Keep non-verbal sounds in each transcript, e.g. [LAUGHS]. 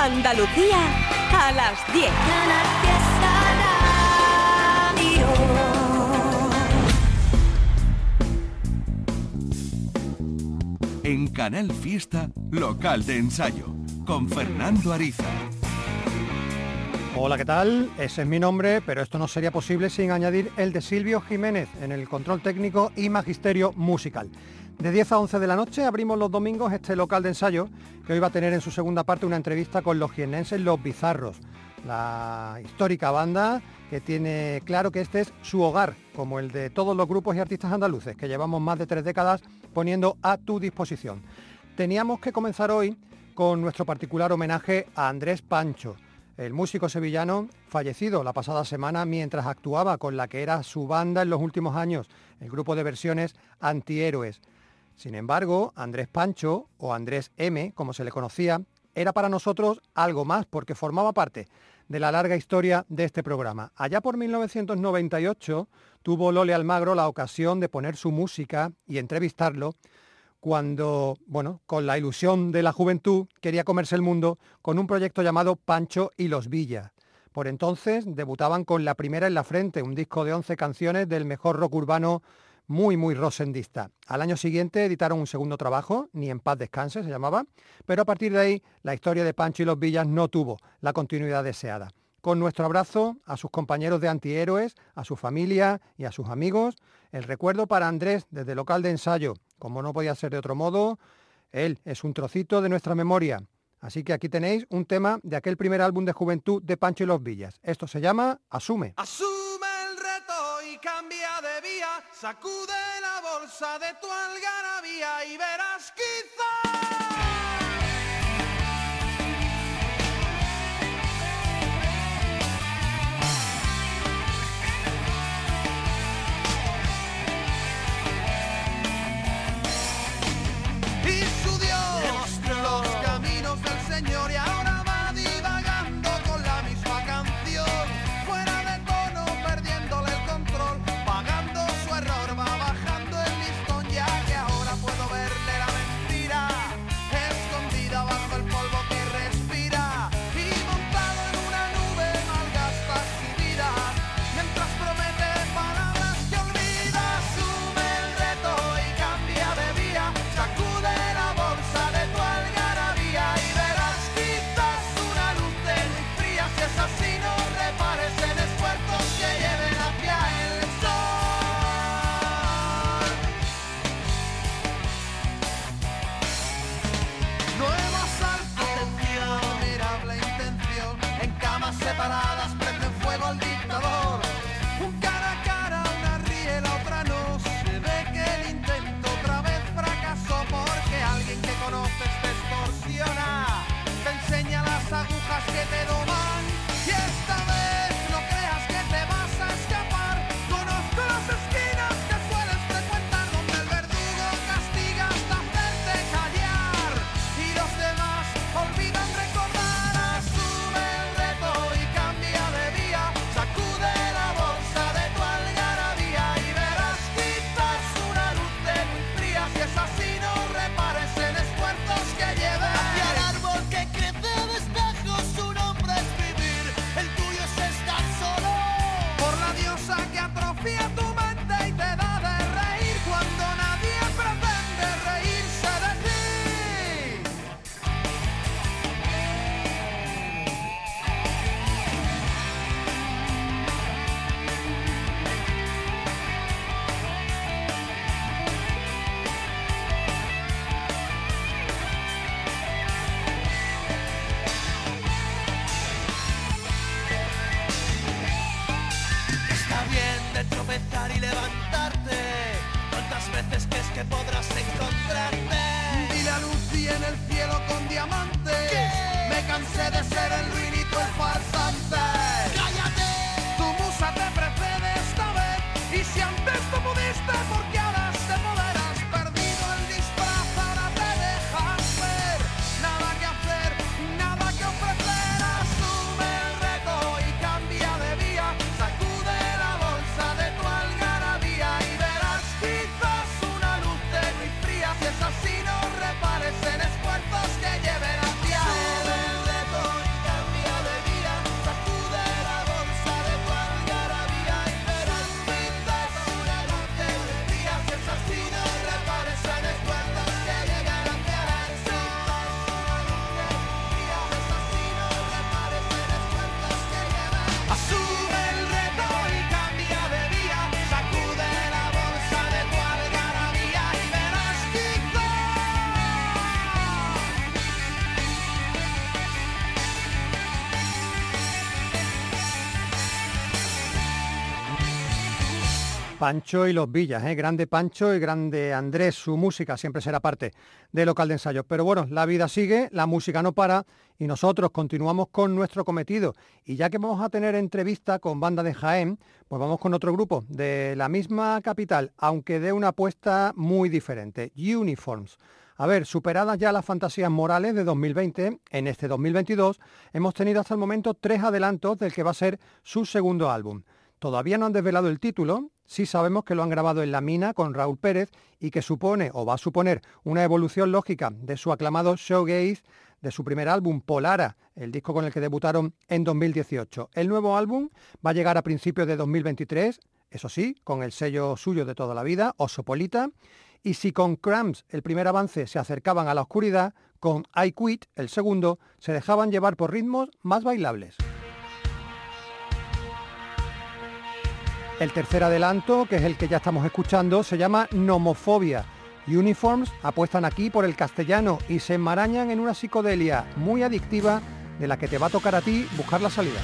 Andalucía a las 10. En Canal Fiesta, local de ensayo, con Fernando Ariza. Hola, ¿qué tal? Ese es mi nombre, pero esto no sería posible sin añadir el de Silvio Jiménez en el control técnico y magisterio musical. De 10 a 11 de la noche abrimos los domingos este local de ensayo que hoy va a tener en su segunda parte una entrevista con los jienenses Los Bizarros, la histórica banda que tiene claro que este es su hogar, como el de todos los grupos y artistas andaluces que llevamos más de tres décadas poniendo a tu disposición. Teníamos que comenzar hoy con nuestro particular homenaje a Andrés Pancho, el músico sevillano fallecido la pasada semana mientras actuaba con la que era su banda en los últimos años, el grupo de versiones Antihéroes. Sin embargo, Andrés Pancho, o Andrés M, como se le conocía, era para nosotros algo más porque formaba parte de la larga historia de este programa. Allá por 1998 tuvo Lole Almagro la ocasión de poner su música y entrevistarlo cuando, bueno, con la ilusión de la juventud quería comerse el mundo con un proyecto llamado Pancho y los Villas. Por entonces debutaban con La Primera en la Frente, un disco de 11 canciones del mejor rock urbano muy, muy rosendista. Al año siguiente editaron un segundo trabajo, Ni en paz descanse se llamaba, pero a partir de ahí la historia de Pancho y los Villas no tuvo la continuidad deseada. Con nuestro abrazo a sus compañeros de antihéroes, a su familia y a sus amigos, el recuerdo para Andrés desde local de ensayo, como no podía ser de otro modo, él es un trocito de nuestra memoria. Así que aquí tenéis un tema de aquel primer álbum de juventud de Pancho y los Villas. Esto se llama Asume. Cambia de vía, sacude la bolsa de tu algarabía y verás quizás. Pancho y los Villas, ¿eh? grande Pancho y grande Andrés, su música siempre será parte del local de ensayo. Pero bueno, la vida sigue, la música no para y nosotros continuamos con nuestro cometido. Y ya que vamos a tener entrevista con banda de Jaén, pues vamos con otro grupo de la misma capital, aunque de una apuesta muy diferente, Uniforms. A ver, superadas ya las fantasías morales de 2020, en este 2022 hemos tenido hasta el momento tres adelantos del que va a ser su segundo álbum. Todavía no han desvelado el título, sí sabemos que lo han grabado en La Mina con Raúl Pérez y que supone o va a suponer una evolución lógica de su aclamado showgaze de su primer álbum, Polara, el disco con el que debutaron en 2018. El nuevo álbum va a llegar a principios de 2023, eso sí, con el sello suyo de toda la vida, Osopolita, y si con Cramps el primer avance se acercaban a la oscuridad, con I Quit, el segundo, se dejaban llevar por ritmos más bailables. El tercer adelanto, que es el que ya estamos escuchando, se llama Nomofobia. Uniforms apuestan aquí por el castellano y se enmarañan en una psicodelia muy adictiva de la que te va a tocar a ti buscar la salida.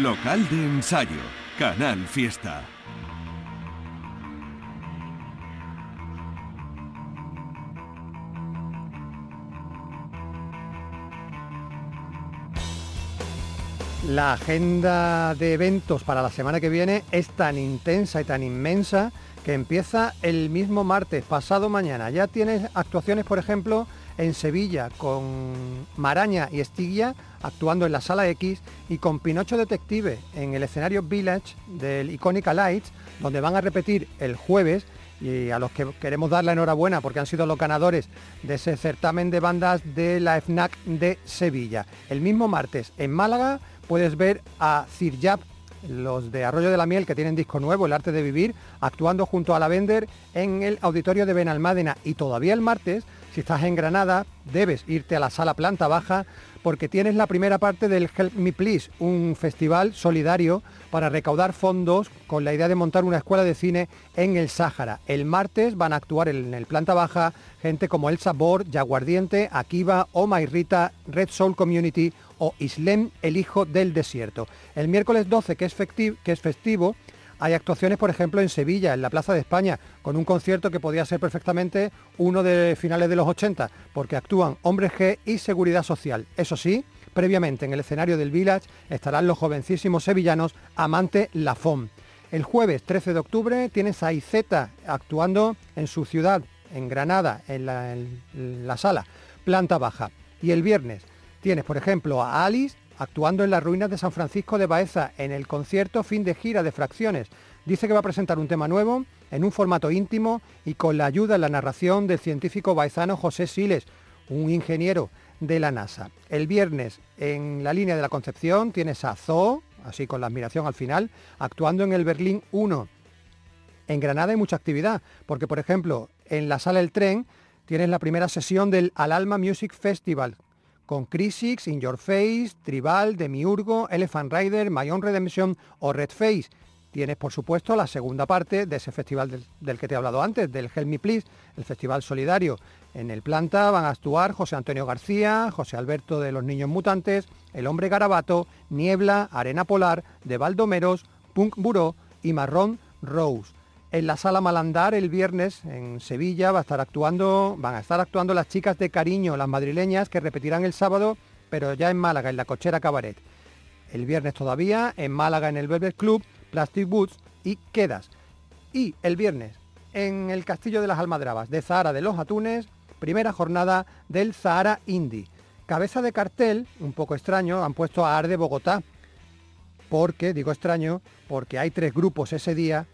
Local de ensayo, Canal Fiesta. La agenda de eventos para la semana que viene es tan intensa y tan inmensa que empieza el mismo martes, pasado mañana. Ya tienes actuaciones, por ejemplo, en Sevilla con Maraña y Estigia actuando en la Sala X y con Pinocho Detective en el escenario Village del Icónica Lights, donde van a repetir el jueves y a los que queremos dar la enhorabuena porque han sido los ganadores de ese certamen de bandas de la FNAC de Sevilla. El mismo martes en Málaga puedes ver a Cirjab los de Arroyo de la Miel, que tienen disco nuevo, El Arte de Vivir, actuando junto a la Vender en el auditorio de Benalmádena. Y todavía el martes, si estás en Granada, debes irte a la sala planta baja porque tienes la primera parte del Help Me Please, un festival solidario para recaudar fondos con la idea de montar una escuela de cine en el Sáhara. El martes van a actuar en el planta baja gente como El Sabor, Yaguardiente, Akiva, Oma y Rita, Red Soul Community o Islem, el hijo del desierto. El miércoles 12, que es, que es festivo, hay actuaciones, por ejemplo, en Sevilla, en la Plaza de España, con un concierto que podría ser perfectamente uno de finales de los 80, porque actúan Hombres G y Seguridad Social. Eso sí, previamente en el escenario del Village estarán los jovencísimos sevillanos Amante Lafon. El jueves 13 de octubre tiene Saizeta actuando en su ciudad, en Granada, en la, en la sala, planta baja. Y el viernes tienes, por ejemplo, a Alice actuando en las ruinas de San Francisco de Baeza en el concierto fin de gira de Fracciones. Dice que va a presentar un tema nuevo en un formato íntimo y con la ayuda en la narración del científico baezano José Siles, un ingeniero de la NASA. El viernes en la línea de la Concepción tienes a Zoo, así con la admiración al final, actuando en el Berlín 1. En Granada hay mucha actividad, porque por ejemplo en la sala del tren tienes la primera sesión del Al Alma Music Festival, con Crisix, In Your Face, Tribal, Demiurgo, Elephant Rider, My Own Redemption o Red Face. Tienes, por supuesto, la segunda parte de ese festival del, que te he hablado antes, del Help Me Please, el festival solidario. En el planta van a actuar José Antonio García, José Alberto de los Niños Mutantes, El Hombre Garabato, Niebla, Arena Polar, De Baldomeros, Punk Buró y Marrón Rose. En la sala Malandar el viernes en Sevilla va a estar actuando, van a estar actuando las chicas de cariño, las madrileñas, que repetirán el sábado, pero ya en Málaga, en la cochera Cabaret. El viernes todavía, en Málaga, en el Velvet Club, Plastic Boots y Quedas. Y el viernes, en el Castillo de las Almadrabas de Zahara de los Atunes, primera jornada del Zahara Indie. Cabeza de cartel, un poco extraño, han puesto a Arde Bogotá. Porque, digo extraño, porque hay tres grupos ese día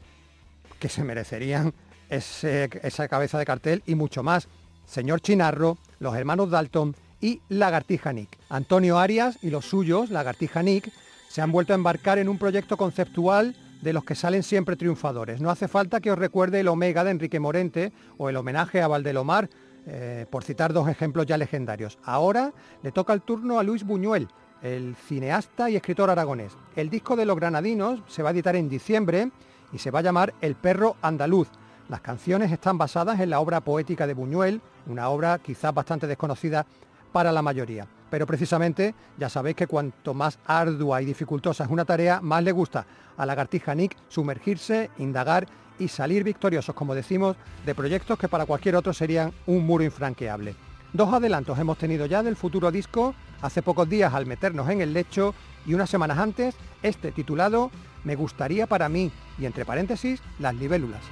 que se merecerían esa cabeza de cartel y mucho más. Señor Chinarro, los hermanos Dalton y Lagartija Nick. Antonio Arias y los suyos, Lagartija Nick, se han vuelto a embarcar en un proyecto conceptual de los que salen siempre triunfadores. No hace falta que os recuerde el Omega de Enrique Morente o el homenaje a Valdelomar, eh, por citar dos ejemplos ya legendarios. Ahora le toca el turno a Luis Buñuel, el cineasta y escritor aragonés. El disco de los granadinos se va a editar en diciembre y se va a llamar El perro andaluz. Las canciones están basadas en la obra poética de Buñuel, una obra quizás bastante desconocida para la mayoría. Pero precisamente ya sabéis que cuanto más ardua y dificultosa es una tarea, más le gusta a Lagartija Nick sumergirse, indagar y salir victoriosos, como decimos, de proyectos que para cualquier otro serían un muro infranqueable. Dos adelantos hemos tenido ya del futuro disco, hace pocos días al meternos en el lecho y unas semanas antes, este titulado Me gustaría para mí, y entre paréntesis, las libélulas.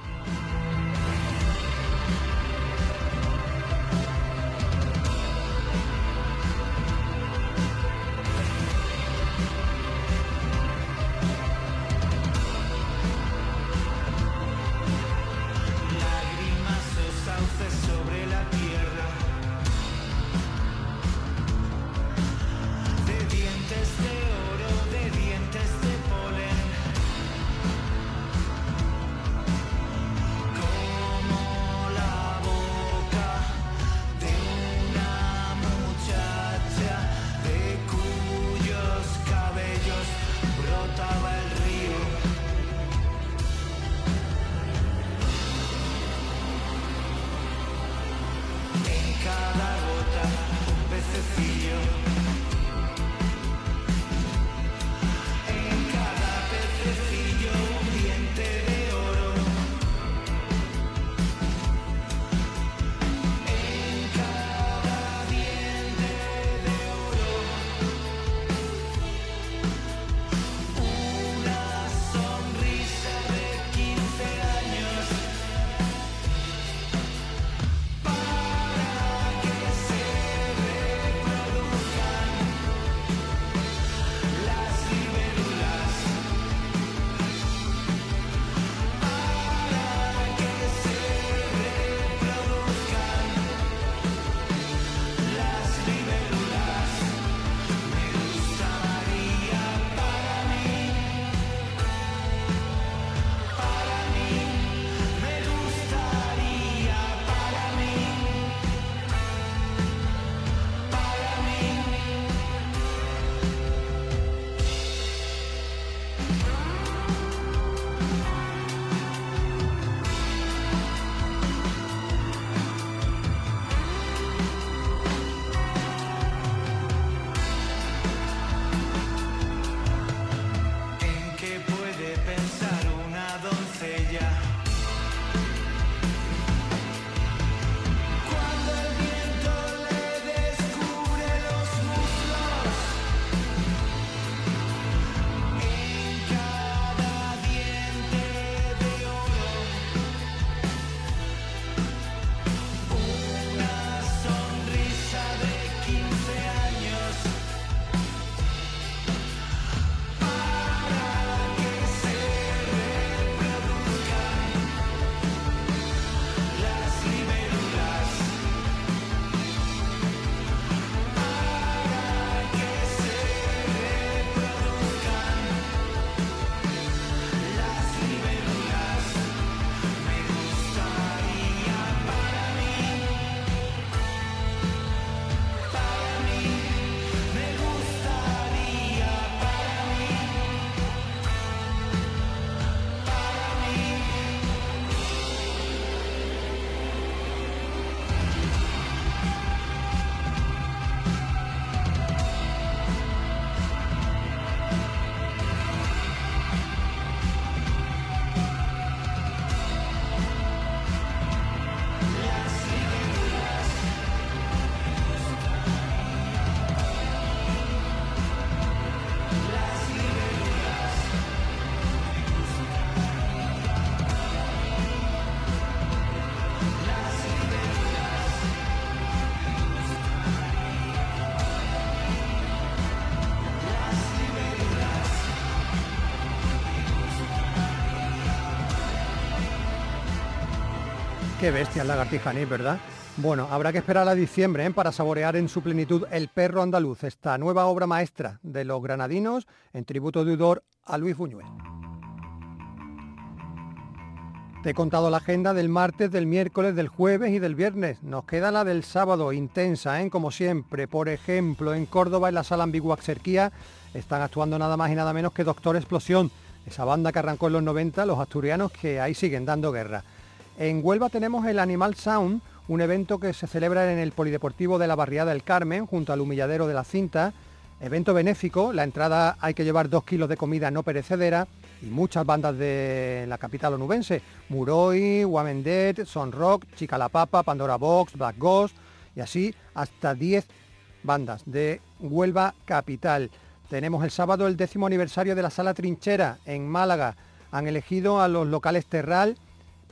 Qué bestia la lagartija ¿verdad? Bueno, habrá que esperar a diciembre ¿eh? para saborear en su plenitud El perro andaluz, esta nueva obra maestra de los granadinos en tributo de Udor a Luis Buñuel. Te he contado la agenda del martes, del miércoles, del jueves y del viernes. Nos queda la del sábado, intensa, ¿eh? como siempre. Por ejemplo, en Córdoba, en la sala Ambigua Xerquía, están actuando nada más y nada menos que Doctor Explosión, esa banda que arrancó en los 90, los asturianos que ahí siguen dando guerra. En Huelva tenemos el Animal Sound, un evento que se celebra en el Polideportivo de la Barriada del Carmen, junto al humilladero de la cinta. Evento benéfico, la entrada hay que llevar dos kilos de comida no perecedera y muchas bandas de la capital onubense. Muroi, Dead, Son Rock, Chica la Papa, Pandora Box, Black Ghost y así hasta 10 bandas de Huelva Capital. Tenemos el sábado el décimo aniversario de la Sala Trinchera en Málaga. Han elegido a los locales Terral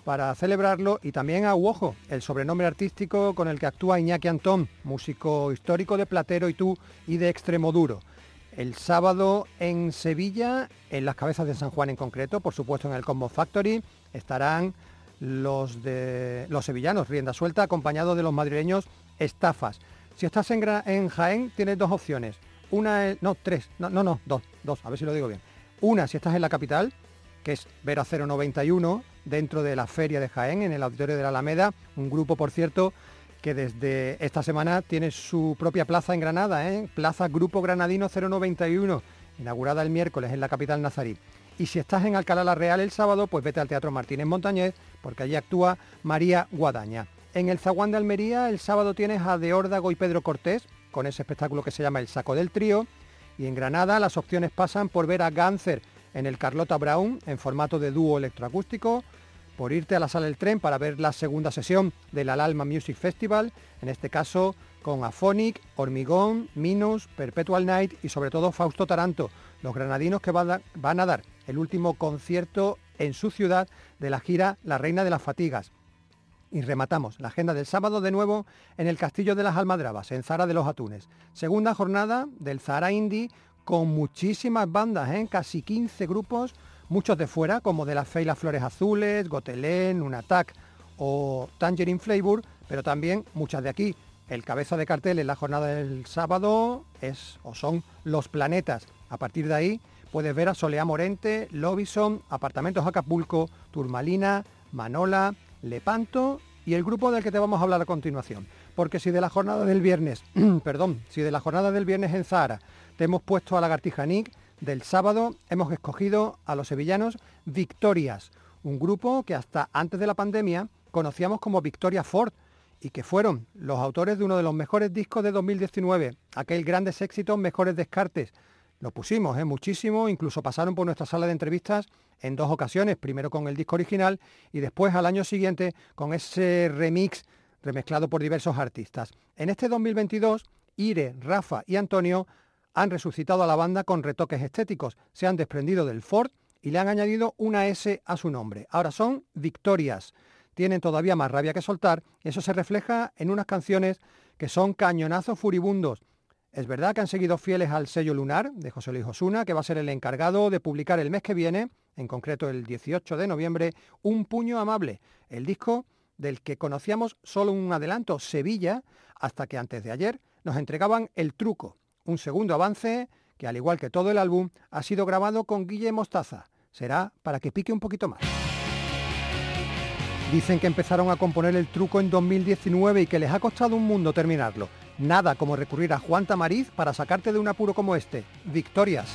para celebrarlo y también a Uojo, el sobrenombre artístico con el que actúa Iñaki Antón, músico histórico de Platero y tú y de Extremoduro. El sábado en Sevilla, en las cabezas de San Juan en concreto, por supuesto en el Combo Factory, estarán los, de, los sevillanos, rienda suelta, acompañados de los madrileños Estafas. Si estás en, en Jaén, tienes dos opciones. Una no, tres, no, no, dos, dos, a ver si lo digo bien. Una, si estás en la capital, que es Vera 091, dentro de la Feria de Jaén, en el Auditorio de la Alameda, un grupo, por cierto, que desde esta semana tiene su propia plaza en Granada, ¿eh? Plaza Grupo Granadino 091, inaugurada el miércoles en la capital nazarí. Y si estás en Alcalá la Real el sábado, pues vete al Teatro Martínez Montañez, porque allí actúa María Guadaña. En el Zaguán de Almería el sábado tienes a De Órdago y Pedro Cortés, con ese espectáculo que se llama El Saco del Trío. Y en Granada las opciones pasan por ver a Ganser en el Carlota Brown en formato de dúo electroacústico, por irte a la sala del tren para ver la segunda sesión del Alma Music Festival, en este caso con Afonic, Hormigón, Minus, Perpetual Night y sobre todo Fausto Taranto, los granadinos que van a dar el último concierto en su ciudad de la gira La Reina de las Fatigas. Y rematamos la agenda del sábado de nuevo en el Castillo de las Almadrabas, en Zara de los Atunes. Segunda jornada del Zara Indie con muchísimas bandas, ¿eh? casi 15 grupos, muchos de fuera, como de la Fe las Flores Azules, Gotelén, Un Attack o Tangerine Flavor, pero también muchas de aquí. El cabeza de cartel en la jornada del sábado es o son Los Planetas. A partir de ahí puedes ver a Soleá Morente, Lobison, Apartamentos Acapulco, Turmalina, Manola, Lepanto y el grupo del que te vamos a hablar a continuación. Porque si de la jornada del viernes, [CLEARS THROAT] perdón, si de la jornada del viernes en Zahara te hemos puesto a Lagartija Nick. Del sábado hemos escogido a los sevillanos Victorias, un grupo que hasta antes de la pandemia conocíamos como Victoria Ford y que fueron los autores de uno de los mejores discos de 2019, aquel grandes éxitos, mejores descartes. Lo pusimos ¿eh? muchísimo, incluso pasaron por nuestra sala de entrevistas en dos ocasiones, primero con el disco original y después al año siguiente con ese remix remezclado por diversos artistas. En este 2022, Ire, Rafa y Antonio han resucitado a la banda con retoques estéticos, se han desprendido del Ford y le han añadido una S a su nombre. Ahora son Victorias. Tienen todavía más rabia que soltar y eso se refleja en unas canciones que son cañonazos furibundos. Es verdad que han seguido fieles al sello lunar de José Luis Osuna, que va a ser el encargado de publicar el mes que viene, en concreto el 18 de noviembre, Un puño amable, el disco del que conocíamos solo un adelanto, Sevilla, hasta que antes de ayer nos entregaban el truco, un segundo avance que, al igual que todo el álbum, ha sido grabado con Guille Mostaza. Será para que pique un poquito más. Dicen que empezaron a componer el truco en 2019 y que les ha costado un mundo terminarlo. Nada como recurrir a Juan Tamariz para sacarte de un apuro como este. Victorias.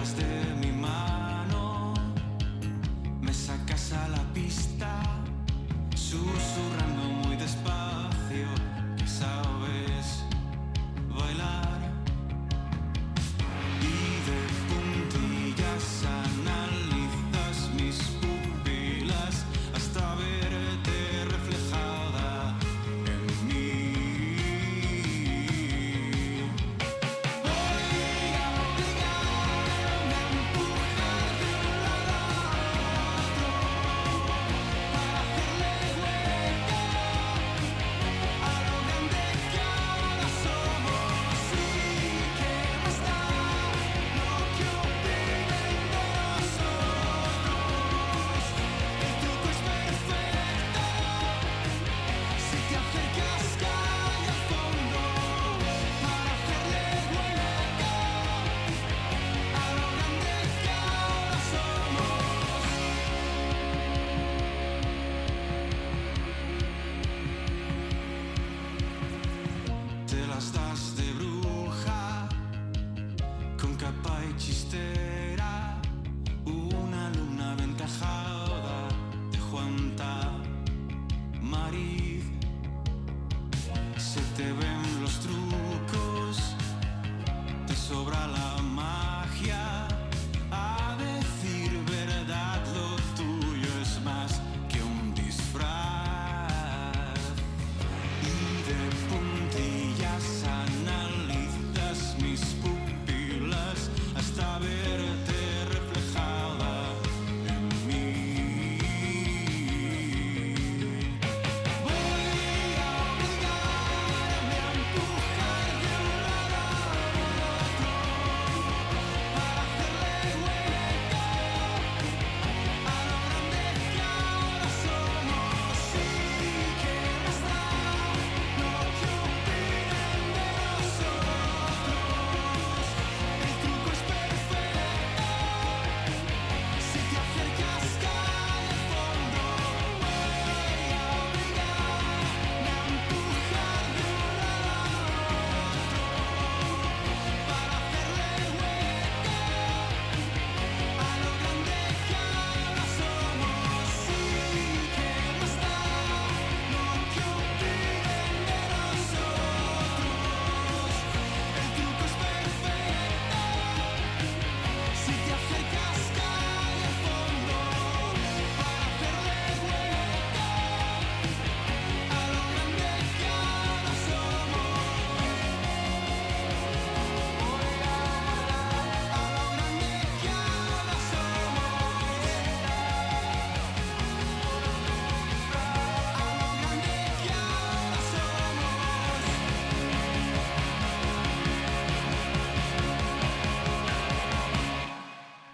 de mi mano, me sacas a la pista, susurro.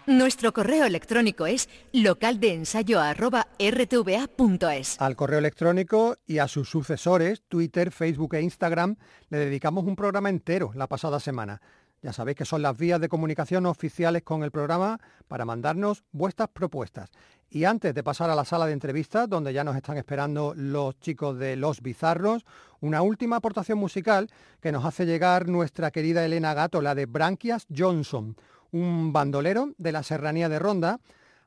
Nuestro correo electrónico es localdeensayo.rtva.es. Al correo electrónico y a sus sucesores, Twitter, Facebook e Instagram, le dedicamos un programa entero la pasada semana. Ya sabéis que son las vías de comunicación oficiales con el programa para mandarnos vuestras propuestas. Y antes de pasar a la sala de entrevistas, donde ya nos están esperando los chicos de Los Bizarros, una última aportación musical que nos hace llegar nuestra querida Elena Gato, la de Branquias Johnson un bandolero de la serranía de Ronda,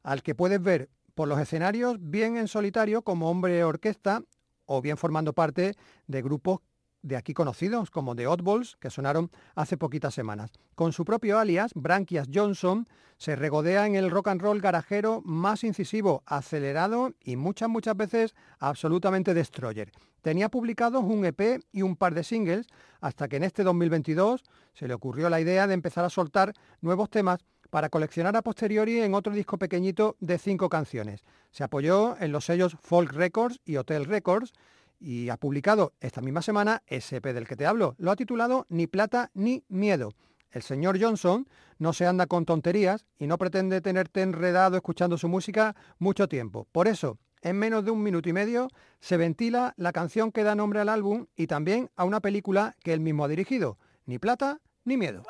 al que puedes ver por los escenarios bien en solitario como hombre orquesta o bien formando parte de grupos de aquí conocidos como The Oddballs, que sonaron hace poquitas semanas. Con su propio alias, Branquias Johnson, se regodea en el rock and roll garajero más incisivo, acelerado y muchas, muchas veces absolutamente destroyer. Tenía publicados un EP y un par de singles, hasta que en este 2022 se le ocurrió la idea de empezar a soltar nuevos temas para coleccionar a posteriori en otro disco pequeñito de cinco canciones. Se apoyó en los sellos Folk Records y Hotel Records y ha publicado esta misma semana EP del que te hablo. Lo ha titulado Ni plata ni miedo. El señor Johnson no se anda con tonterías y no pretende tenerte enredado escuchando su música mucho tiempo. Por eso, en menos de un minuto y medio se ventila la canción que da nombre al álbum y también a una película que él mismo ha dirigido, Ni plata ni miedo.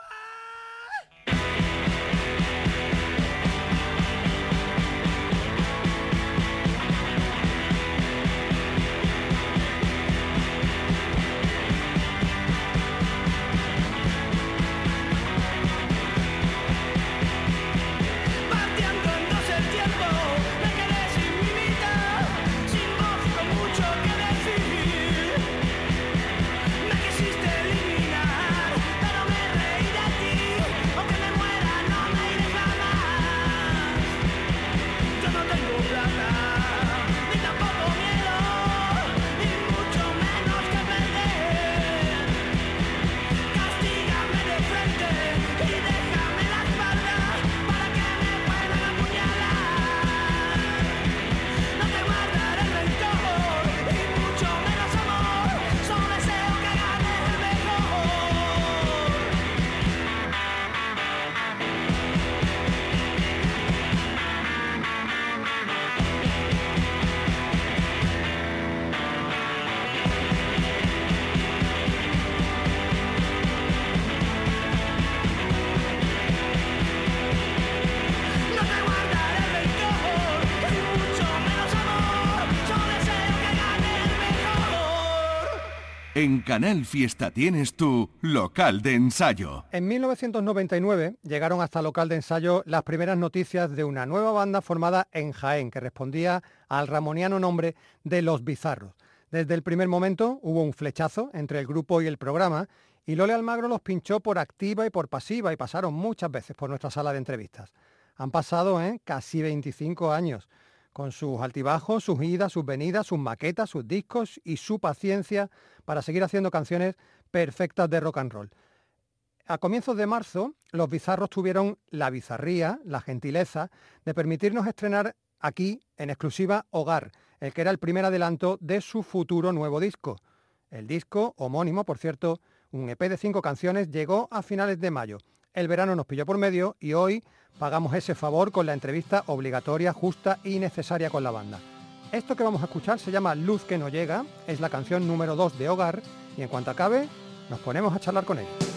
En Canal Fiesta tienes tu local de ensayo. En 1999 llegaron hasta local de ensayo las primeras noticias de una nueva banda formada en Jaén que respondía al ramoniano nombre de Los Bizarros. Desde el primer momento hubo un flechazo entre el grupo y el programa y Lole Almagro los pinchó por activa y por pasiva y pasaron muchas veces por nuestra sala de entrevistas. Han pasado ¿eh? casi 25 años con sus altibajos, sus idas, sus venidas, sus maquetas, sus discos y su paciencia para seguir haciendo canciones perfectas de rock and roll. A comienzos de marzo, los bizarros tuvieron la bizarría, la gentileza, de permitirnos estrenar aquí, en exclusiva, Hogar, el que era el primer adelanto de su futuro nuevo disco. El disco, homónimo, por cierto, un EP de cinco canciones, llegó a finales de mayo. El verano nos pilló por medio y hoy pagamos ese favor con la entrevista obligatoria, justa y necesaria con la banda. Esto que vamos a escuchar se llama Luz que no llega, es la canción número 2 de Hogar y en cuanto acabe nos ponemos a charlar con ella.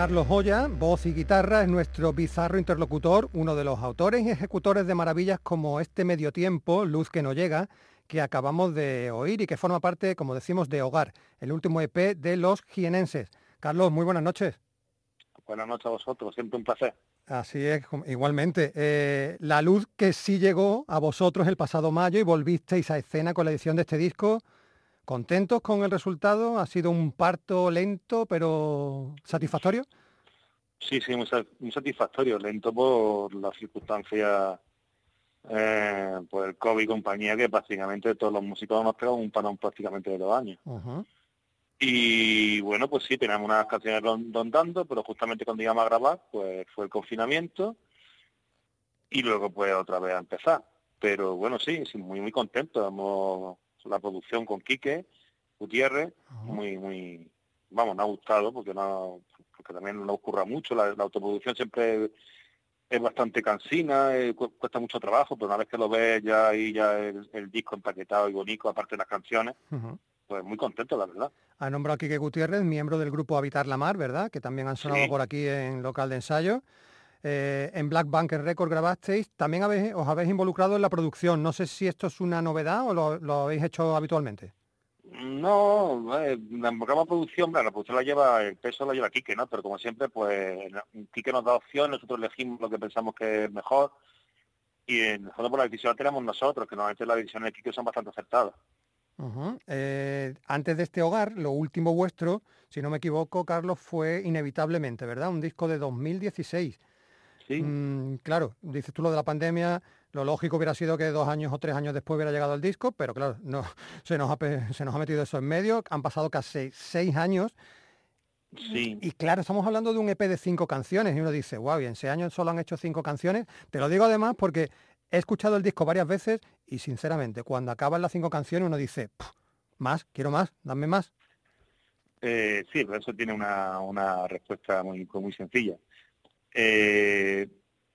Carlos Joya, voz y guitarra, es nuestro bizarro interlocutor, uno de los autores y ejecutores de maravillas como este medio tiempo, Luz que no llega, que acabamos de oír y que forma parte, como decimos, de Hogar, el último EP de los jienenses. Carlos, muy buenas noches. Buenas noches a vosotros, siempre un placer. Así es, igualmente. Eh, la luz que sí llegó a vosotros el pasado mayo y volvisteis a escena con la edición de este disco, ¿Contentos con el resultado? ¿Ha sido un parto lento pero satisfactorio? Sí, sí, muy, satisfactorio. Lento por las circunstancias, eh, por el COVID y compañía, que prácticamente todos los músicos nos pegado un parón prácticamente de dos años. Y bueno, pues sí, tenemos unas canciones rondando, pero justamente cuando íbamos a grabar, pues fue el confinamiento y luego pues otra vez a empezar. Pero bueno, sí, sí muy muy contento. Hemos la producción con Quique Gutiérrez, muy, muy, vamos, me ha gustado porque no, porque también nos ocurra mucho, la, autoproducción siempre es bastante cansina, eh, cuesta mucho trabajo, pero una vez que lo ves ya ahí ya el, disco empaquetado y bonito, aparte de las canciones, pues muy contento, la verdad. Ha nombrado a Quique Gutiérrez, miembro del grupo Habitar la Mar, ¿verdad? Que también han sonado por aquí en local de ensayo. Eh, en Black Bunker Record grabasteis, también os habéis involucrado en la producción. No sé si esto es una novedad o lo, habéis hecho habitualmente. No, eh, la producción, la producción la lleva, el peso lo lleva Quique, ¿no? Pero como siempre, pues Quique nos da opción, nosotros elegimos lo que pensamos que es mejor y nosotros por la decisión la tenemos nosotros, que normalmente las decisiones de Quique son bastante acertadas. Eh, antes de este hogar, lo último vuestro, si no me equivoco, Carlos, fue inevitablemente, ¿verdad? Un disco de 2016. Mm, claro, dices tú lo de la pandemia, lo lógico hubiera sido que dos años o tres años después hubiera llegado el disco, pero claro, no, [LAUGHS] se, nos ha, se nos ha metido eso en medio, han pasado casi seis años. Sí. Y claro, estamos hablando de un EP de cinco canciones y uno dice, wow, y en seis años solo han hecho cinco canciones. Te lo digo además porque he escuchado el disco varias veces y sinceramente, cuando acaban las cinco canciones uno dice, más, quiero más, dame más. Eh, sí, pero eso tiene una, una respuesta muy, muy sencilla eh,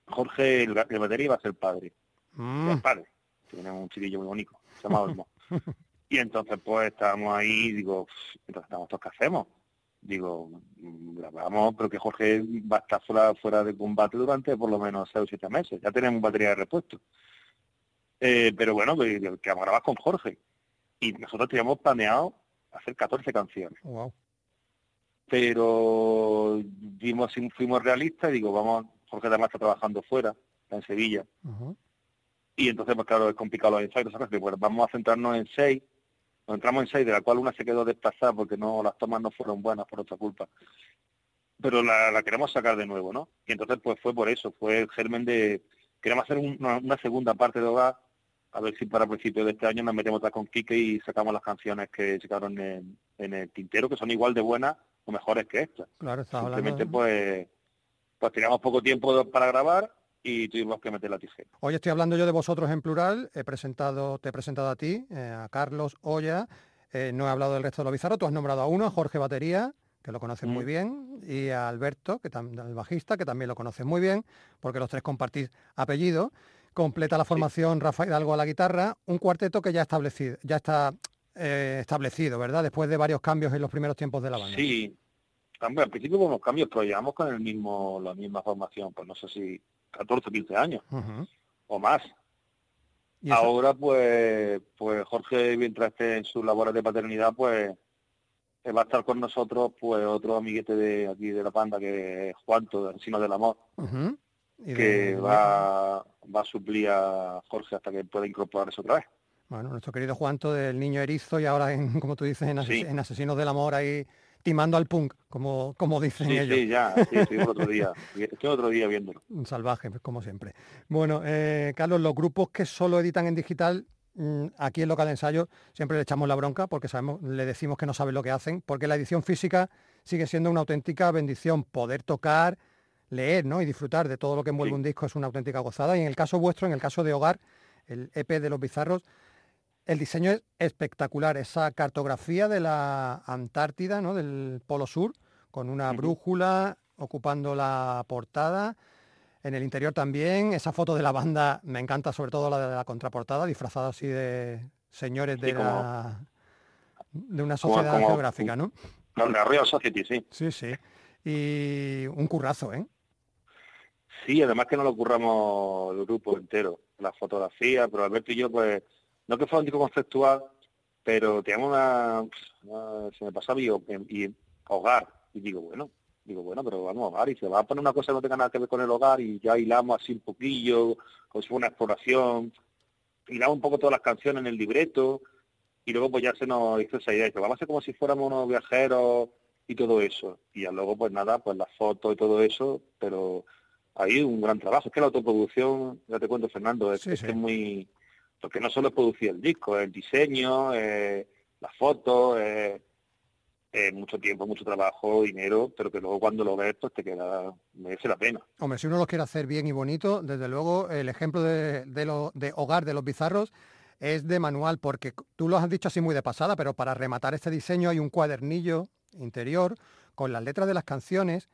Jorge, el, el batería, va a ser padre. Mm. El padre. Tiene un chiquillo muy bonito. Se llama Olmo. [LAUGHS] y entonces pues estábamos ahí, digo, entonces estamos todos, ¿qué hacemos? Digo, mm, grabamos, pero que Jorge va a estar fuera, fuera de combate durante por lo menos 6 o 7 meses. Ya tenemos batería de repuesto. Eh, pero bueno, pues, que vamos a grabar con Jorge. Y nosotros teníamos planeado hacer 14 canciones. Wow pero vimos, fuimos realistas y digo, vamos, Jorge además está trabajando fuera, en Sevilla. Y entonces, pues claro, es complicado los ensayos, ¿sabes? Pues vamos a centrarnos en seis, nos entramos en seis, de la cual una se quedó desplazada porque no las tomas no fueron buenas por otra culpa. Pero la, queremos sacar de nuevo, ¿no? Y entonces, pues fue por eso, fue el germen de, queremos hacer una, segunda parte de hogar, a ver si para principios de este año nos metemos con Quique y sacamos las canciones que se quedaron en, en el tintero, que son igual de buenas o mejores que esta. Claro, Simplemente pues, pues teníamos poco tiempo para grabar y tuvimos que meter la tijera. Hoy estoy hablando yo de vosotros en plural, he presentado, te he presentado a ti, eh, a Carlos Olla, eh, no he hablado del resto de los bizarros, tú has nombrado a uno, a Jorge Batería, que lo conoces muy mm. bien, y a Alberto, que el bajista, que también lo conoces muy bien, porque los tres compartís apellido. Completa la formación Rafael Hidalgo a la guitarra, un cuarteto que ya establecido, ya está eh, establecido, ¿verdad? Después de varios cambios en los primeros tiempos de la banda. Sí, al principio hubo unos cambios, pero llevamos con el mismo, la misma formación, pues no sé si 14 o 15 años o más. Ahora pues pues Jorge, mientras esté en sus labores de paternidad, pues eh, va a estar con nosotros pues otro amiguete de aquí de la banda que es Juanto, de Sino del Amor, que va, va a suplir a Jorge hasta que pueda incorporarse otra vez. Bueno, nuestro querido Juanto del Niño Erizo y ahora, en, [LAUGHS] como tú dices, en, Asesinos del Amor ahí timando al punk, como, como dicen ellos. Sí, ya, sí, estoy otro día, estoy otro día viéndolo. [LAUGHS] Un salvaje, pues, como siempre. Bueno, eh, Carlos, los grupos que solo editan en digital, mm, aquí en Local de Ensayo siempre le echamos la bronca porque sabemos, le decimos que no saben lo que hacen, porque la edición física sigue siendo una auténtica bendición. Poder tocar, leer ¿no? y disfrutar de todo lo que envuelve un disco es una auténtica gozada. Y en el caso vuestro, en el caso de Hogar, el EP de los Bizarros, el diseño es espectacular, esa cartografía de la Antártida, ¿no? del Polo Sur, con una brújula ocupando la portada. En el interior también, esa foto de la banda me encanta, sobre todo la de la contraportada, disfrazada así de señores de, de una sociedad geográfica, ¿no? La Royal Society, sí. Sí, sí. Y un currazo, ¿eh? Sí, además que no lo curramos el grupo entero. La fotografía, pero Alberto y yo, pues, no que fuera un disco conceptual, pero teníamos una, se me pasaba y, y, hogar, y digo, bueno, digo, bueno, pero vamos a hogar, y se va a poner una cosa que no tenga nada que ver con el hogar, y ya hilamos así un poquillo, como si fuera una exploración, hilamos un poco todas las canciones en el libreto, y luego pues ya se nos hizo esa idea, que vamos a hacer como si fuéramos unos viajeros y todo eso, y ya luego pues nada, pues las fotos y todo eso, pero ahí un gran trabajo, es que la autoproducción, ya te cuento Fernando, es, es muy porque no solo es producir el disco, el diseño, eh, las fotos, eh, mucho tiempo, mucho trabajo, dinero, pero que luego cuando lo ves, pues te queda, merece la pena. Hombre, si uno lo quiere hacer bien y bonito, desde luego el ejemplo de hogar de los bizarros es de manual, porque tú lo has dicho así muy de pasada, pero para rematar este diseño hay un cuadernillo interior con las letras de las canciones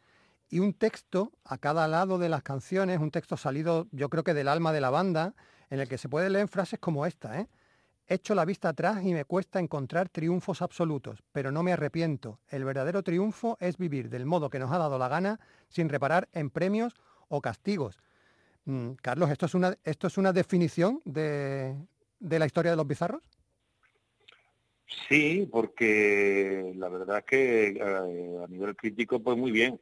y un texto a cada lado de las canciones, un texto salido yo creo que del alma de la banda, en el que se puede leer frases como esta, ¿eh? Echo la vista atrás y me cuesta encontrar triunfos absolutos, pero no me arrepiento. El verdadero triunfo es vivir del modo que nos ha dado la gana, sin reparar en premios o castigos. Mm, Carlos, ¿esto es una, esto es una definición de, de la historia de los bizarros? Sí, porque la verdad es que eh, a nivel crítico pues muy bien,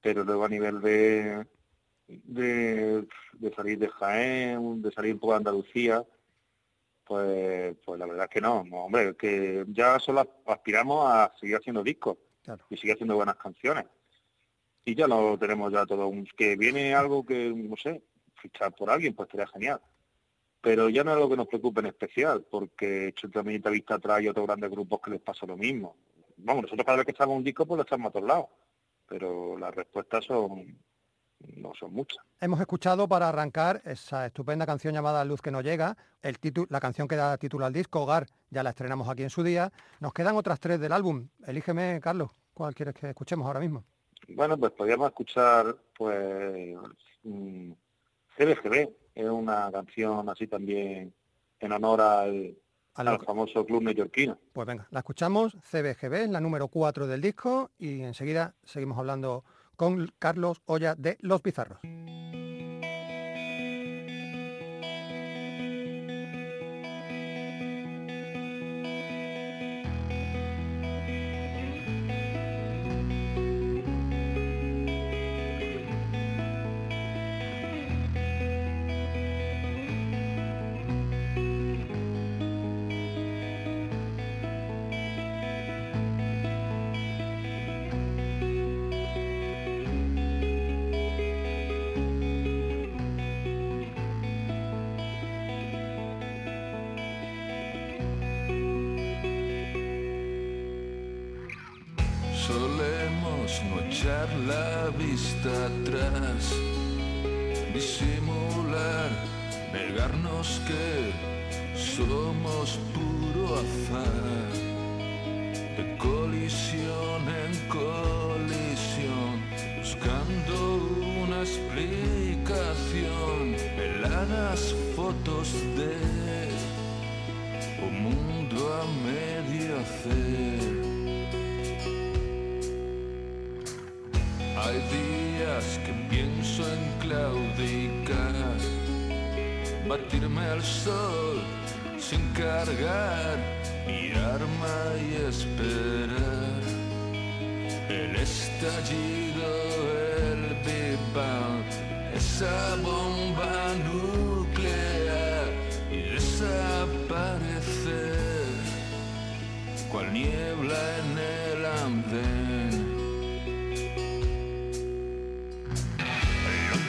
pero luego a nivel de, de, salir de Jaén, de salir un poco de Andalucía, pues, pues la verdad es que no, hombre, que ya solo aspiramos a seguir haciendo discos y seguir haciendo buenas canciones. Y ya lo tenemos ya todo, que viene algo que, no sé, fichar por alguien, pues sería genial pero ya no es algo que nos preocupe en especial, porque también vista atrás y otros grandes grupos que les pasa lo mismo. Vamos, nosotros cada vez que echamos un disco, pues lo echamos a todos lados, pero las respuestas son no son muchas. Hemos escuchado para arrancar esa estupenda canción llamada Luz que no llega, el título, la canción que da título al disco, Hogar, ya la estrenamos aquí en su día. Nos quedan otras tres del álbum. Elígeme, Carlos, ¿cuál quieres que escuchemos ahora mismo? Bueno, pues podríamos escuchar, pues, CBGB, es una canción así también en honor al, famoso club neoyorquino. Pues venga, la escuchamos, CBGB, la número 4 del disco, y enseguida seguimos hablando con Carlos Olla de Los batirme al sol sin cargar, mirarme y esperar. El estallido, el pipa, esa bomba nuclear y desaparecer, cual niebla en el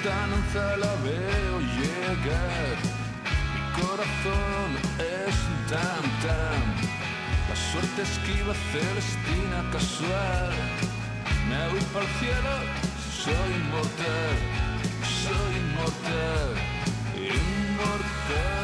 Bizarros. celestina casual. Me voy para el cielo, soy inmortal, soy inmortal, inmortal.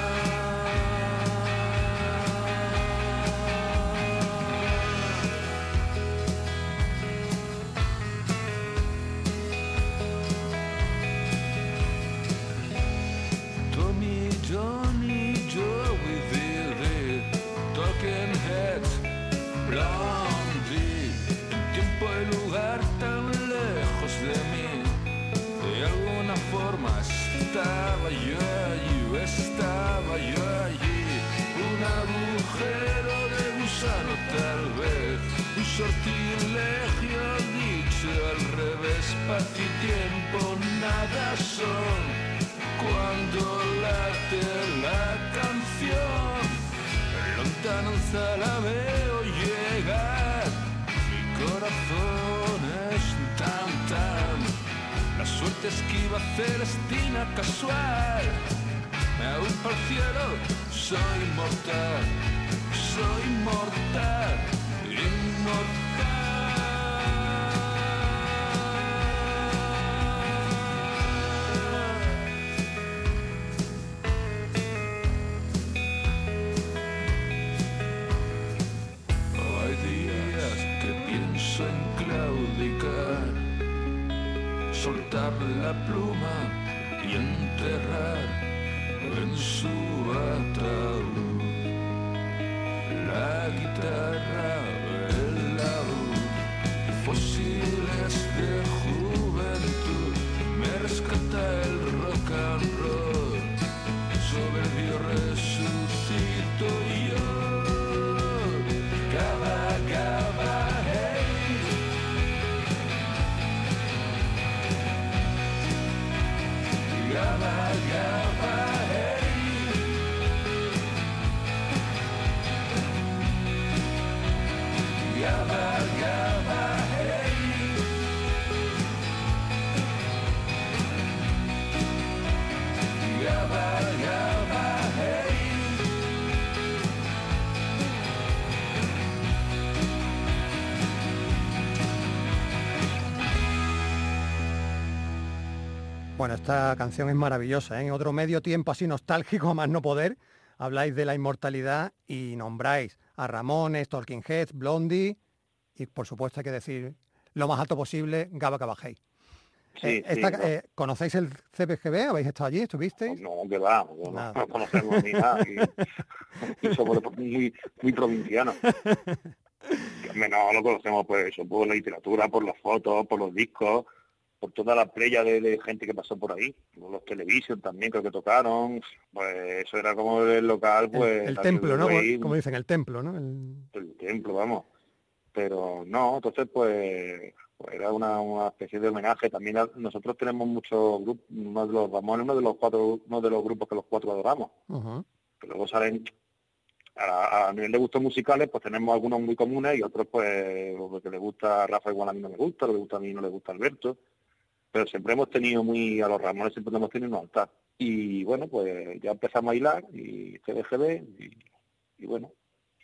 Sortilegio dicho al revés, paz y tiempo nada son. Cuando late la canción, lontananza la veo llegar, mi corazón es tan tan, la suerte esquiva celestina casual, me para el cielo, soy mortal, Bueno, esta canción es maravillosa. ¿eh? En otro medio tiempo así nostálgico, a [LAUGHS] más no poder, habláis de la inmortalidad y nombráis a Ramones, Talking Heads, Blondie y por supuesto hay que decir lo más alto posible, Gaba Cabajay. Sí, Eh, sí, esta- no. eh, ¿Conocéis el CPGB? ¿Habéis estado allí? ¿Estuvisteis? No, que va, no, Nada. no conocemos ni nada. Y, y [LAUGHS] somos muy, muy provincianos. [LAUGHS] No, lo conocemos pues eso, por la literatura, por las fotos, por los discos, por toda la playa de, de gente que pasó por ahí. Los television también creo que tocaron. Pues eso era como el local, pues... el, templo, ¿no? Como, ahí, como dicen, el templo, ¿no? El- el templo, vamos. Pero no, entonces pues, pues era una, una especie de homenaje. También a- nosotros tenemos muchos grupos, uno de los Ramones, uno de los cuatro, uno de los grupos que los cuatro adoramos. Ujú. que luego salen a, a nivel de gustos musicales, pues tenemos algunos muy comunes y otros pues lo que le gusta a Rafa igual a mí no me gusta, lo que le gusta a mí no le gusta a Alberto, pero siempre hemos tenido muy, a los Ramones siempre hemos tenido un altar. Y bueno, pues ya empezamos a bailar y CBGB y, y bueno,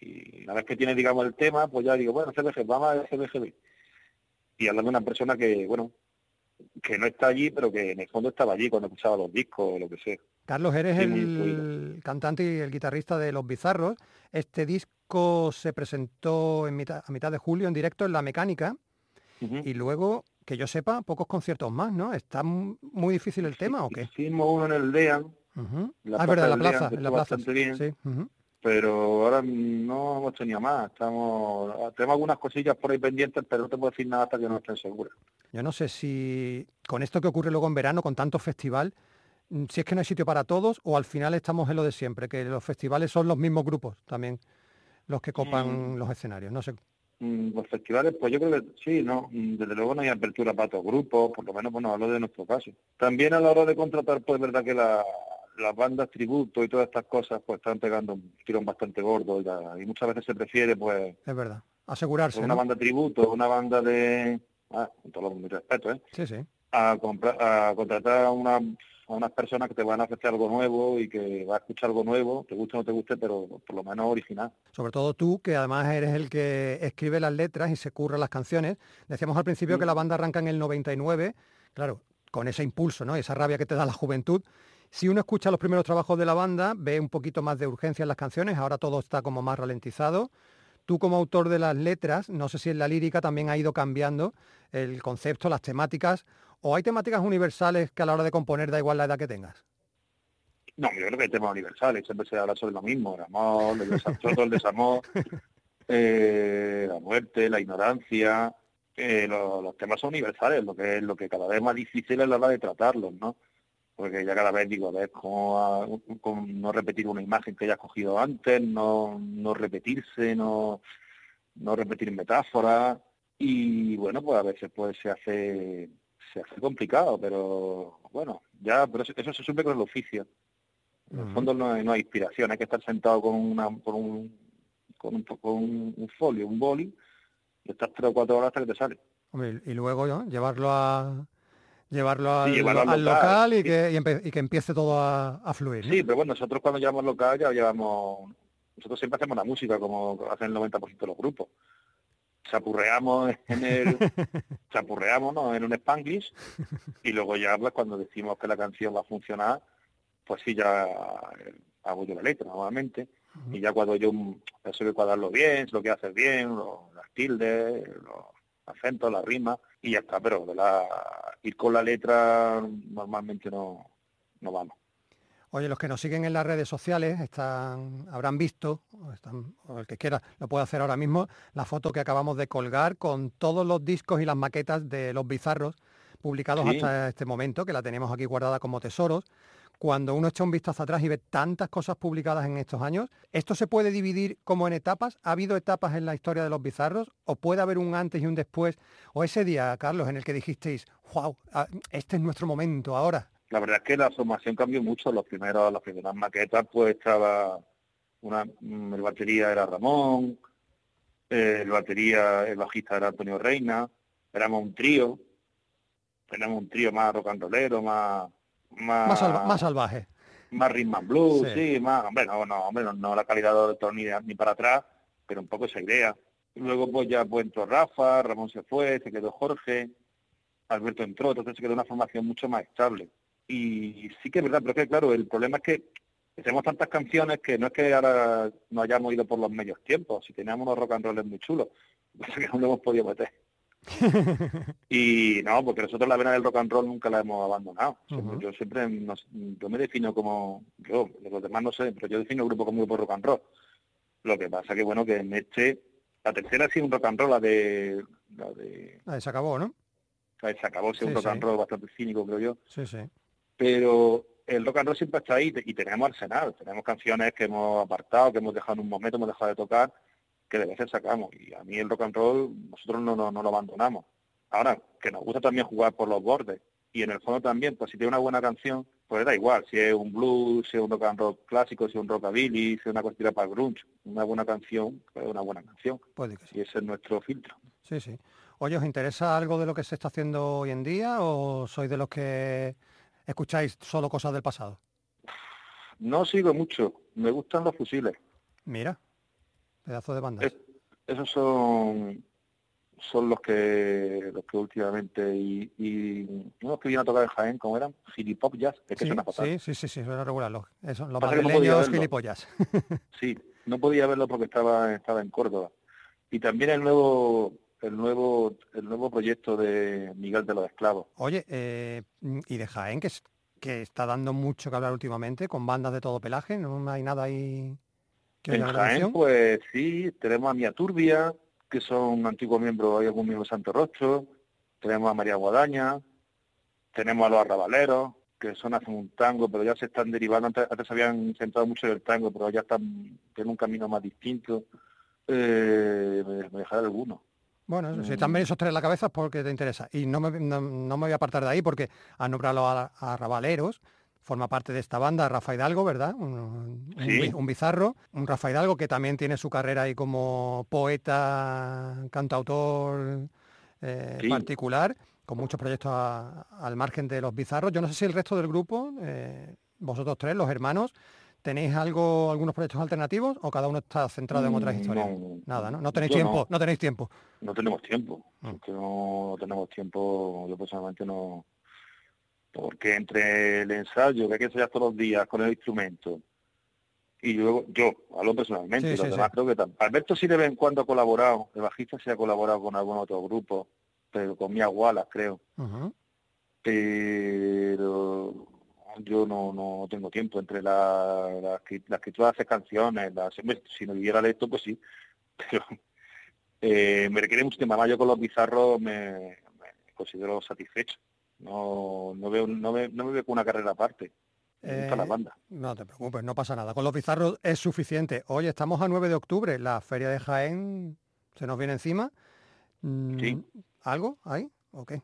y una vez que tiene digamos el tema, pues ya digo, bueno, CBGB, vamos a CBGB. Y hablar de una persona que, bueno, que no está allí, pero que en el fondo estaba allí cuando escuchaba los discos o lo que sea. Carlos, eres Sí, el cantante y el guitarrista de Los Bizarros. Este disco se presentó en mitad, a mitad de julio en directo en La Mecánica y luego, que yo sepa, pocos conciertos más, ¿no? ¿Está muy difícil el tema o qué? Hicimos uno en el DEAN. La Ah, es verdad, la plaza, en la plaza. bien. Sí. pero ahora no hemos tenido más. Estamos, tenemos algunas cosillas por ahí pendientes, pero no te puedo decir nada hasta que no estén seguras. Yo no sé si con esto que ocurre luego en verano, con tanto festival, mm, si es que no hay sitio para todos o al final estamos en lo de siempre, que los festivales son los mismos grupos también los que copan Mm. los escenarios. No sé. Mm, Los festivales, pues yo creo que sí, no, Mm, desde luego no hay apertura para todos grupos, por lo menos, bueno, hablo de nuestro caso. También a la hora de contratar, pues es verdad que la- las bandas tributo y todas estas cosas, pues están pegando un tirón bastante gordo y, la- y muchas veces se prefiere, pues, Es verdad. Asegurarse, una ¿no? banda tributo, una banda de, ah, con todo mi respeto, ¿eh? Sí, sí. a, comprar, a contratar a, una, a unas personas que te van a ofrecer algo nuevo y que va a escuchar algo nuevo, te guste o no te guste, pero por lo menos original. Sobre todo tú, que además eres el que escribe las letras y se curra las canciones. Decíamos al principio que la banda arranca en el 99, claro, con ese impulso, ¿no? Esa rabia que te da la juventud. Si uno escucha los primeros trabajos de la banda, ve un poquito más de urgencia en las canciones, ahora todo está como más ralentizado. Tú como autor de las letras, no sé si en la lírica también ha ido cambiando el concepto, las temáticas, o hay temáticas universales que a la hora de componer da igual la edad que tengas. No, yo creo que hay temas universales, siempre se habla sobre lo mismo, el amor, el desamor, el desamor, [LAUGHS] eh, la muerte, la ignorancia, eh, lo- los temas son universales, lo que es lo que cada vez más difícil es la hora de tratarlos, ¿no? Porque ya cada vez digo, a ver, cómo no repetir una imagen que hayas cogido antes, no, no repetirse, no, no repetir metáforas, y bueno, pues a veces pues se hace se hace complicado, pero bueno, ya, pero eso, eso se supe con el oficio. En el fondo no hay, no hay inspiración, hay que estar sentado con una con un, con un, con un, un folio, un boli, y estás tres o cuatro horas hasta que te sale. Hombre, y luego ¿no? llevarlo a llevarlo al, llevarlo al al local, local y sí. que, y y que empiece todo a, a fluir. ¿no? Sí, pero bueno, nosotros cuando llevamos local ya llevamos, nosotros siempre hacemos la música como hacen el 90% de los grupos. Chapurreamos en el, [LAUGHS] chapurreamos ¿no? en un spanglish y luego ya pues cuando decimos que la canción va a funcionar, pues sí ya eh, hago yo la letra normalmente y ya cuando yo eso que cuadrarlo bien, lo que haces bien, lo- las tildes, lo- acento, la rima y ya está, pero de la, ir con la letra normalmente no, no vamos. Oye, los que nos siguen en las redes sociales están, habrán visto, o, están, o el que quiera lo puede hacer ahora mismo, la foto que acabamos de colgar con todos los discos y las maquetas de los bizarros publicados Sí. hasta este momento, que la tenemos aquí guardada como tesoros. Cuando uno echa un vistazo atrás y ve tantas cosas publicadas en estos años, ¿esto se puede dividir como en etapas? ¿Ha habido etapas en la historia de los bizarros? ¿O puede haber un antes y un después? ¿O ese día, Carlos, en el que dijisteis, wow, este es nuestro momento ahora? La verdad es que la formación cambió mucho. Los primeros, las primeras maquetas, pues estaba una, mm, el batería era Ramón, eh, el batería, el bajista era Antonio Reina, éramos un trío, éramos un trío más rock and rollero, más más, Más, salva- más salvaje. más rhythm and blues, Sí. sí, más, hombre, no, no, hombre, no, no la calidad de todo ni, ni para atrás, pero un poco esa idea. Luego pues ya pues entró Rafa, Ramón se fue, se quedó Jorge, Alberto entró, entonces se quedó una formación mucho más estable. Y sí que es verdad, pero es que claro, el problema es que tenemos tantas canciones que no es que ahora no hayamos ido por los medios tiempos, si teníamos unos rock and rollers muy chulos, lo que no lo hemos podido meter. [LAUGHS] y no, porque nosotros la vena del rock and roll nunca la hemos abandonado. Sea, Ujú. Yo siempre, nos- yo me defino como, yo, los demás no sé, pero yo defino el grupo como grupo rock and roll. Lo que pasa que bueno, que en este, la tercera ha sido un rock and roll, la de, la de, Ahí se acabó, ¿no? la de se acabó, Sí, un rock sí. and roll bastante cínico, creo yo Sí, sí. Pero el rock and roll siempre está ahí y tenemos arsenal, tenemos canciones que hemos apartado, que hemos dejado en un momento, hemos dejado de tocar, que de veces sacamos. Y a mí el rock and roll, nosotros no, no, no lo abandonamos. Ahora, que nos gusta también jugar por los bordes. Y en el fondo también, pues si tiene una buena canción, pues da igual, si es un blues, si es un rock and roll clásico, si es un rockabilly, si es una cuestión para el grunge. Una buena canción, pues es una buena canción. Puede que sí. Y ese es nuestro filtro. Sí, sí. Oye, ¿os interesa algo de lo que se está haciendo hoy en día o sois de los que escucháis solo cosas del pasado? No sigo mucho, me gustan los fusiles. Mira, pedazo de banda. Es- esos son son los que los que últimamente y, y unos que vienen a tocar en Jaén como eran Filipop Jazz es que Sí, suena fatal sí, sí, sí, sí, suena regular. Los, eso, los no madrileños gilipollas. sí no podía verlo porque estaba estaba en Córdoba y también el nuevo el nuevo el nuevo proyecto de Miguel de los Esclavos. Oye, eh, y de Jaén, que, es- que está dando mucho que hablar últimamente, con bandas de todo pelaje, no hay nada ahí que en Jaén pues sí tenemos a Mia Turbia que son antiguos miembros hay algún miembro de Santo Rostro tenemos a María Guadaña tenemos a los arrabaleros que son hacen un tango pero ya se están derivando antes, antes habían centrado mucho en el tango pero ya están tienen un camino más distinto. Eh, me, me dejaré alguno Bueno, si Mm. también esos tres en la cabeza es porque te interesa. Y no me, no, no me voy a apartar de ahí porque han nombrado a, a Rabaleros, forma parte de esta banda Rafa Hidalgo, ¿verdad? Un, Sí. un bizarro, un Rafa Hidalgo que también tiene su carrera ahí como poeta, cantautor eh, Sí. particular, con muchos proyectos a- al margen de los bizarros. Yo no sé si el resto del grupo, eh, vosotros tres, los hermanos, ¿tenéis algo, algunos proyectos alternativos o cada uno está centrado en otras Mm, historias? no, Nada, ¿no? No tenéis tiempo, no. no tenéis tiempo. no tenemos tiempo Mm. porque no tenemos tiempo yo personalmente no porque entre el ensayo que hay que ensayar todos los días con el instrumento y luego yo hablo personalmente Sí, los sí, demás sí. creo que tam- Alberto sí de vez en cuando ha colaborado el bajista sí ha colaborado con algún otro grupo pero con Mia Wallace creo pero yo no, no tengo tiempo entre la, la, la escritura de hacer canciones, si no viviera de esto, pues sí, [LAUGHS] pero eh, me requiere mucho tiempo. Además, yo con los bizarros me, me considero satisfecho. No, no, veo, no, me, no me veo con una carrera aparte. Gusta la Eh, banda. No te preocupes, no pasa nada. Con los bizarros es suficiente. Oye, estamos a 9 de octubre, la feria de Jaén se nos viene encima. Mm, Sí. ¿Algo ahí? ¿O qué?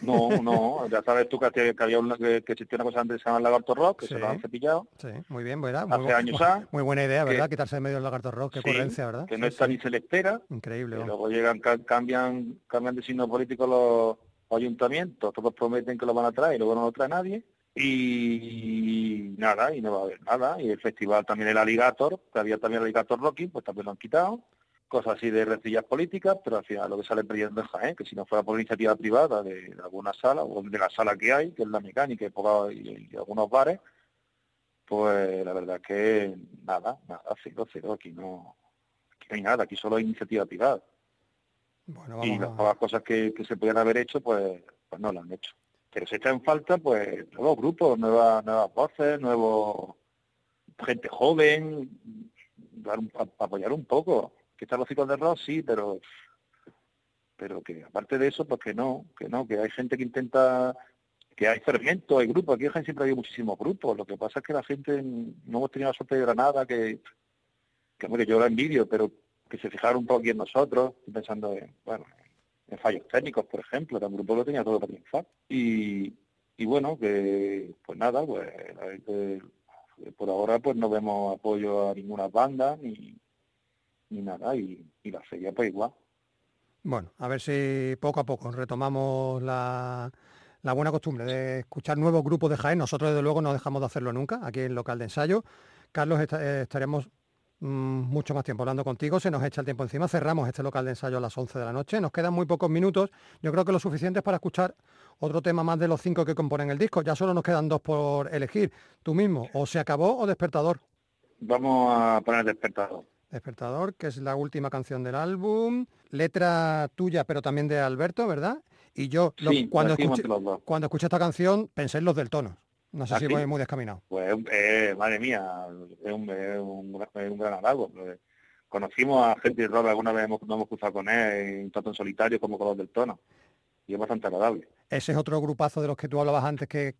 No, no, ya sabes tú que, que había una, que, que existía una cosa antes que se llama el Lagarto Rock, que Sí. se lo han cepillado, Sí, muy bien, ¿verdad? Hace Muy, años ya, [LAUGHS] muy buena idea, que- ¿verdad? Quitarse de medio el lagarto rock, qué Sí, ocurrencia, ¿verdad? que no está ni se le espera, Increíble. Y luego llegan, ca- cambian, cambian de signo político los ayuntamientos, todos prometen que lo van a traer y luego no lo trae nadie. Y nada, y no va a haber nada. Y el festival también el Alligator, que había también el Alligator Rocking, pues también lo han quitado. Cosas así de rencillas políticas, pero al final lo que sale perdiendo es Jaén, que si no fuera por iniciativa privada de, de alguna sala, o de la sala que hay, que es la mecánica y, poca- y- y algunos bares, pues la verdad es que nada, nada, cero, cero, aquí no, aquí no hay nada, aquí solo hay iniciativa privada. Bueno, y las a- pocas cosas que, que se podían haber hecho, pues, pues no las han hecho. Pero se echa en falta, pues, nuevos grupos, nuevas, nuevas voces, nuevos gente joven, dar un- a- apoyar un poco. Que están los ciclos de rock, sí, pero pero que aparte de eso, pues que no, que no, que hay gente que intenta, que hay fermento, hay grupos, aquí en siempre hay muchísimos grupos, lo que pasa es que la gente no hemos tenido la suerte de Granada, que, que hombre, yo la envidio, pero que se fijaron un poco aquí en nosotros, pensando en, bueno, en fallos técnicos, por ejemplo, que el grupo lo tenía todo para triunfar. Y, y bueno, que pues nada, pues que, eh, por ahora pues no vemos apoyo a ninguna banda ni, ni nada, y, y la feria pues igual. Bueno, a ver si poco a poco retomamos la, la buena costumbre de escuchar nuevos grupos de Jaén. Nosotros, desde luego, no dejamos de hacerlo nunca aquí en local de ensayo. Carlos, eh, estaremos mm, mucho más tiempo hablando contigo. Se nos echa el tiempo encima. Cerramos este local de ensayo a las 11 de la noche. Nos quedan muy pocos minutos. Yo creo que lo suficientes para escuchar otro tema más de los cinco que componen el disco. Ya solo nos quedan dos por elegir. Tú mismo, o se acabó o despertador. Vamos a poner despertador. Despertador, que es la última canción del álbum, letra tuya, pero también de Alberto, ¿verdad? Y yo, lo- Sí, cuando, escuché, cuando esta canción, pensé en los del tono. No sé ¿Ah, si voy muy descaminado. Pues, eh, madre mía, es un, es un, gran- es un gran halago. pues, conocimos a gente de rock, alguna vez hemos, nos hemos cruzado con él, tanto en solitario como con los del tono. Y es bastante agradable. Ese es otro grupazo de los que tú hablabas antes que,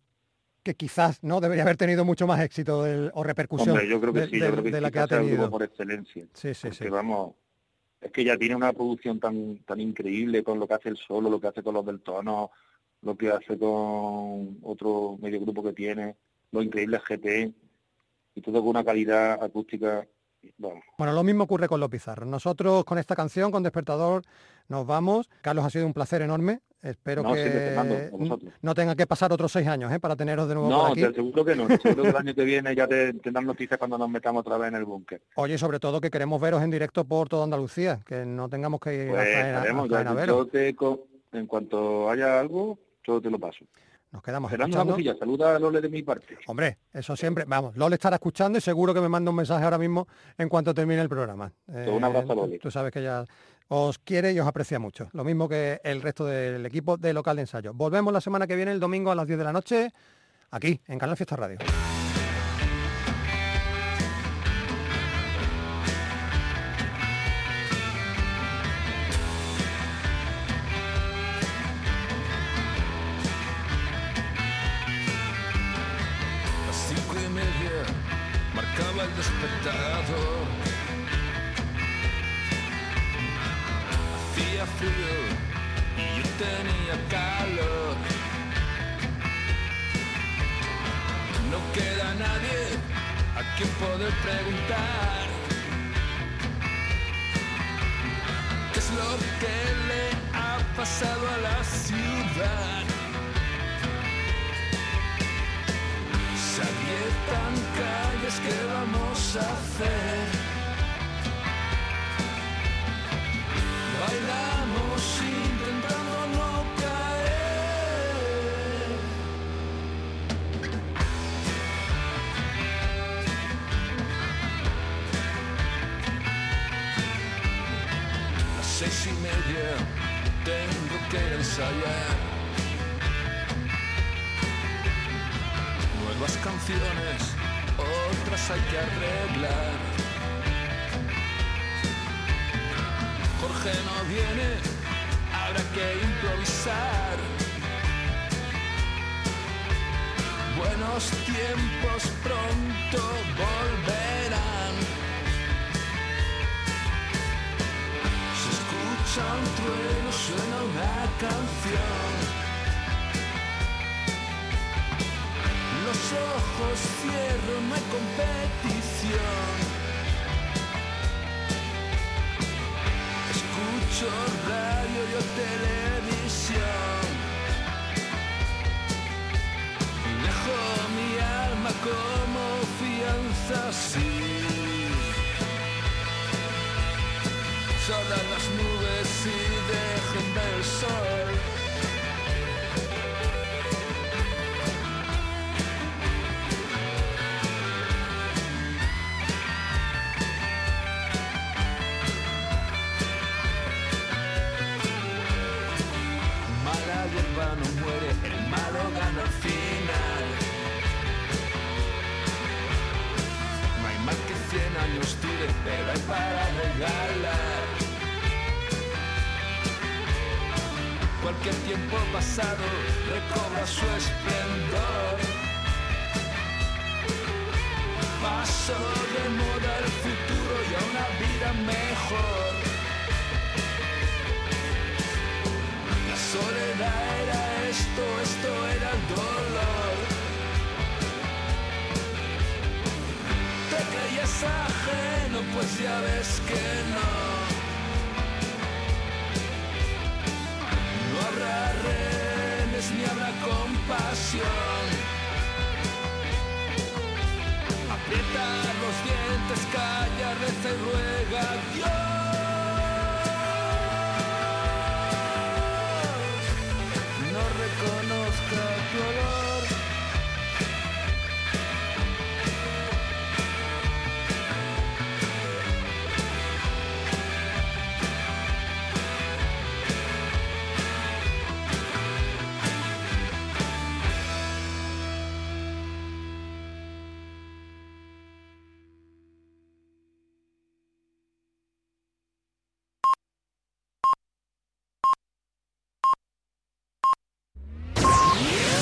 que quizás no debería haber tenido mucho más éxito del- o repercusión Hombre, yo creo que de, sí, de- yo creo que de la que ha tenido. por excelencia. Sí, sí, sí. vamos, es que ya tiene una producción tan tan increíble con lo que hace el solo, lo que hace con los del tono, lo que hace con otro medio grupo que tiene, los increíbles GT, y todo con una calidad acústica, vamos, Bueno, lo mismo ocurre con los pizarros. Nosotros con esta canción, con Despertador, nos vamos. Carlos, ha sido un placer enorme. Espero No, que Fernando, no tenga que pasar otros seis años ¿eh? para teneros de nuevo por No, aquí. te seguro que no. Seguro que el año que viene ya te tendrán noticias cuando nos metamos otra vez en el búnker. Oye, sobre todo que queremos veros en directo por toda Andalucía, que no tengamos que ir Pues a Jaén a- a a veros. te en cuanto haya algo, yo te lo paso. Nos quedamos Fernando, escuchando. saluda a Lole de mi parte. Hombre, eso siempre, vamos, Lole estará escuchando y seguro que me manda un mensaje ahora mismo en cuanto termine el programa. Eh, un abrazo Lole. Tú sabes que ella os quiere y os aprecia mucho, lo mismo que el resto del equipo de local de ensayo. Volvemos la semana que viene, el domingo a las 10 de la noche, aquí, en Canal Fiesta Radio. Marcaba el despertador. Hacía frío y yo tenía calor. No queda nadie a quien poder preguntar. ¿Qué es lo que le ha pasado a la ciudad? calle tan calles que vamos a hacer. Bailamos intentando no caer. A las seis y media tengo que ensayar. Canciones, otras hay que arreglar. Jorge no viene, habrá que improvisar. Buenos tiempos pronto volverán. Se escucha un trueno, suena una canción. Ojos cierro, no hay competición. Escucho radio y televisión. Dejo mi alma como fianza, sí. Sodan las nubes y dejen el sol. Tire, pero hay para regalar. Cualquier tiempo pasado recobra su esplendor. Paso de moda al futuro y a una vida mejor. La soledad era esto, esto era el dolor. Te creías ajeno, pues ya ves que no. No habrá renes ni habrá compasión. Aprieta los dientes, calla, reza y ruega Dios. No reconoce.